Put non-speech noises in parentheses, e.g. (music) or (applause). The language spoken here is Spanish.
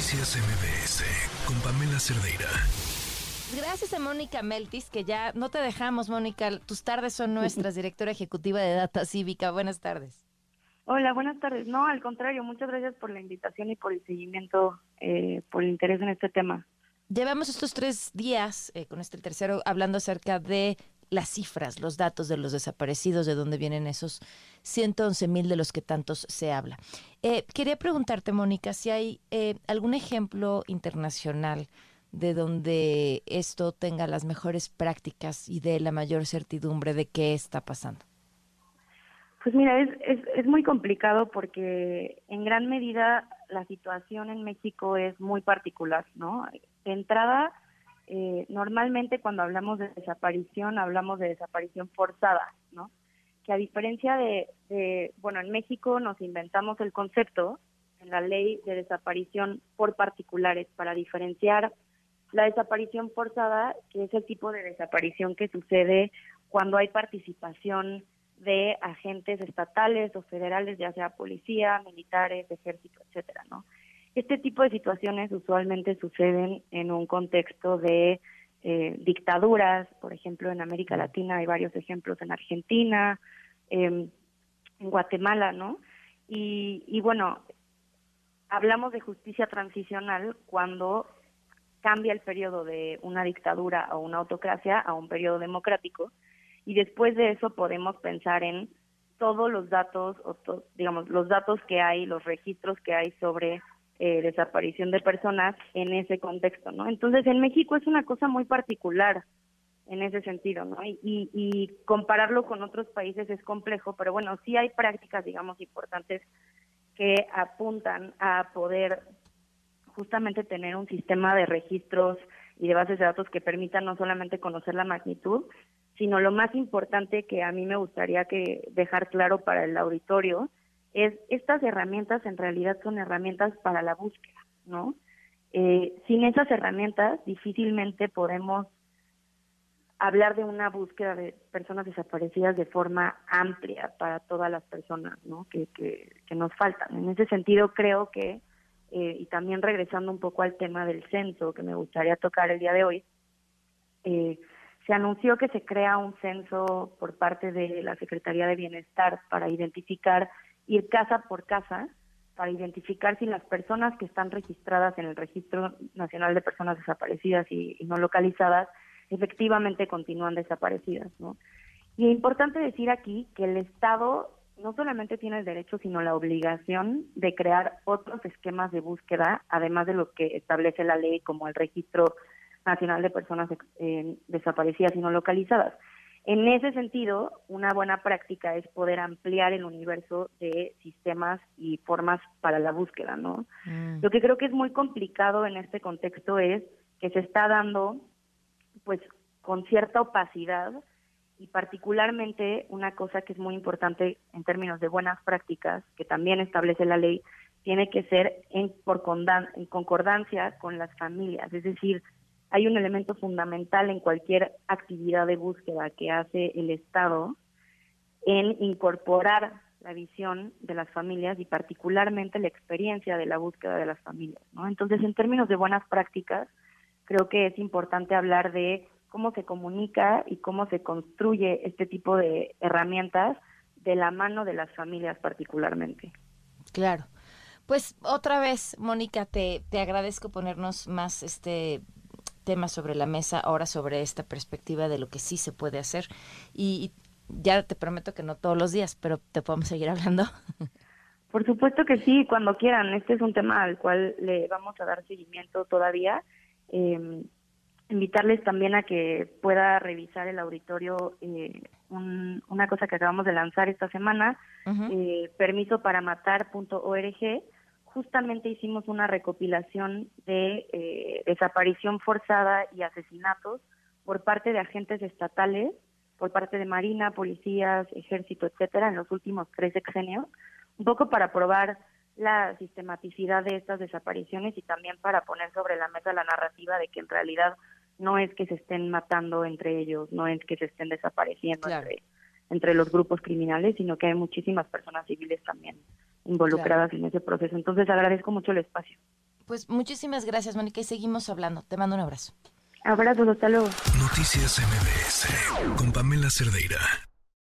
Noticias MBS con Pamela Cerdeira. Gracias a Mónica Meltis, que ya no te dejamos, Mónica. Tus tardes son nuestras, directora ejecutiva de Data Cívica. Buenas tardes. Hola, buenas tardes. No, al contrario, muchas gracias por la invitación y por el seguimiento, eh, por el interés en este tema. Llevamos estos tres días, eh, con este tercero, hablando acerca de las cifras, los datos de los desaparecidos, de dónde vienen esos 111 mil de los que tantos se habla. Eh, quería preguntarte, Mónica, si hay eh, algún ejemplo internacional de donde esto tenga las mejores prácticas y de la mayor certidumbre de qué está pasando. Pues mira, es, es, es muy complicado porque en gran medida la situación en México es muy particular, ¿no? De entrada, eh, normalmente cuando hablamos de desaparición, hablamos de desaparición forzada, ¿no? Que a diferencia de, bueno, en México nos inventamos el concepto en la ley de desaparición por particulares para diferenciar la desaparición forzada, que es el tipo de desaparición que sucede cuando hay participación de agentes estatales o federales, ya sea policía, militares, ejército, etcétera, ¿no? Este tipo de situaciones usualmente suceden en un contexto de eh, dictaduras, por ejemplo, en América Latina hay varios ejemplos en Argentina, em, en Guatemala, ¿no? Y, y bueno, hablamos de justicia transicional cuando cambia el periodo de una dictadura o una autocracia a un periodo democrático y después de eso podemos pensar en todos los datos o digamos los datos que hay, los registros que hay sobre eh, desaparición de personas en ese contexto, ¿no? Entonces, en México es una cosa muy particular en ese sentido, ¿no? Y, y, compararlo con otros países es complejo, pero bueno, sí hay prácticas, digamos, importantes que apuntan a poder justamente tener un sistema de registros y de bases de datos que permitan no solamente conocer la magnitud, sino lo más importante que a mí me gustaría que dejar claro para el auditorio es estas herramientas en realidad son herramientas para la búsqueda, ¿no? Eh, sin esas herramientas difícilmente podemos hablar de una búsqueda de personas desaparecidas de forma amplia para todas las personas, ¿no? Que, que, nos faltan. En ese sentido creo que eh, y también regresando un poco al tema del censo que me gustaría tocar el día de hoy, eh, se anunció que se crea un censo por parte de la Secretaría de Bienestar para identificar ir casa por casa para identificar si las personas que están registradas en el Registro Nacional de Personas Desaparecidas y, no localizadas efectivamente continúan desaparecidas, ¿no? Y es importante decir aquí que el Estado no solamente tiene el derecho, sino la obligación de crear otros esquemas de búsqueda, además de lo que establece la ley como el Registro Nacional de Personas eh, Desaparecidas y no localizadas. En ese sentido, una buena práctica es poder ampliar el universo de sistemas y formas para la búsqueda, ¿no? Mm. Lo que creo que es muy complicado en este contexto es que se está dando, pues, con cierta opacidad y particularmente una cosa que es muy importante en términos de buenas prácticas, que también establece la ley, tiene que ser en, por en concordancia con las familias, es decir, hay un elemento fundamental en cualquier actividad de búsqueda que hace el Estado en incorporar la visión de las familias y particularmente la experiencia de la búsqueda de las familias, ¿no? Entonces, en términos de buenas prácticas, creo que es importante hablar de cómo se comunica y cómo se construye este tipo de herramientas de la mano de las familias particularmente. Claro. Pues otra vez, Mónica, te, te agradezco ponernos más este temas sobre la mesa ahora sobre esta perspectiva de lo que sí se puede hacer. Y, ya te prometo que no todos los días, pero te podemos seguir hablando. (laughs) Por supuesto que sí, cuando quieran. Este es un tema al cual le vamos a dar seguimiento todavía. Eh, invitarles también a que pueda revisar el auditorio eh, una cosa que acabamos de lanzar esta semana, eh, permiso para matar.org, justamente hicimos una recopilación de eh, desaparición forzada y asesinatos por parte de agentes estatales, por parte de Marina, policías, ejército, etcétera, en los últimos tres sexenios, un poco para probar la sistematicidad de estas desapariciones y también para poner sobre la mesa la narrativa de que en realidad no es que se estén matando entre ellos, no es que se estén desapareciendo entre, entre los grupos criminales, sino que hay muchísimas personas civiles también involucradas en ese proceso. Entonces agradezco mucho el espacio. Pues muchísimas gracias, Mónica, y seguimos hablando. Te mando un abrazo. Abrazo, hasta luego. Noticias MBS con Pamela Cerdeira.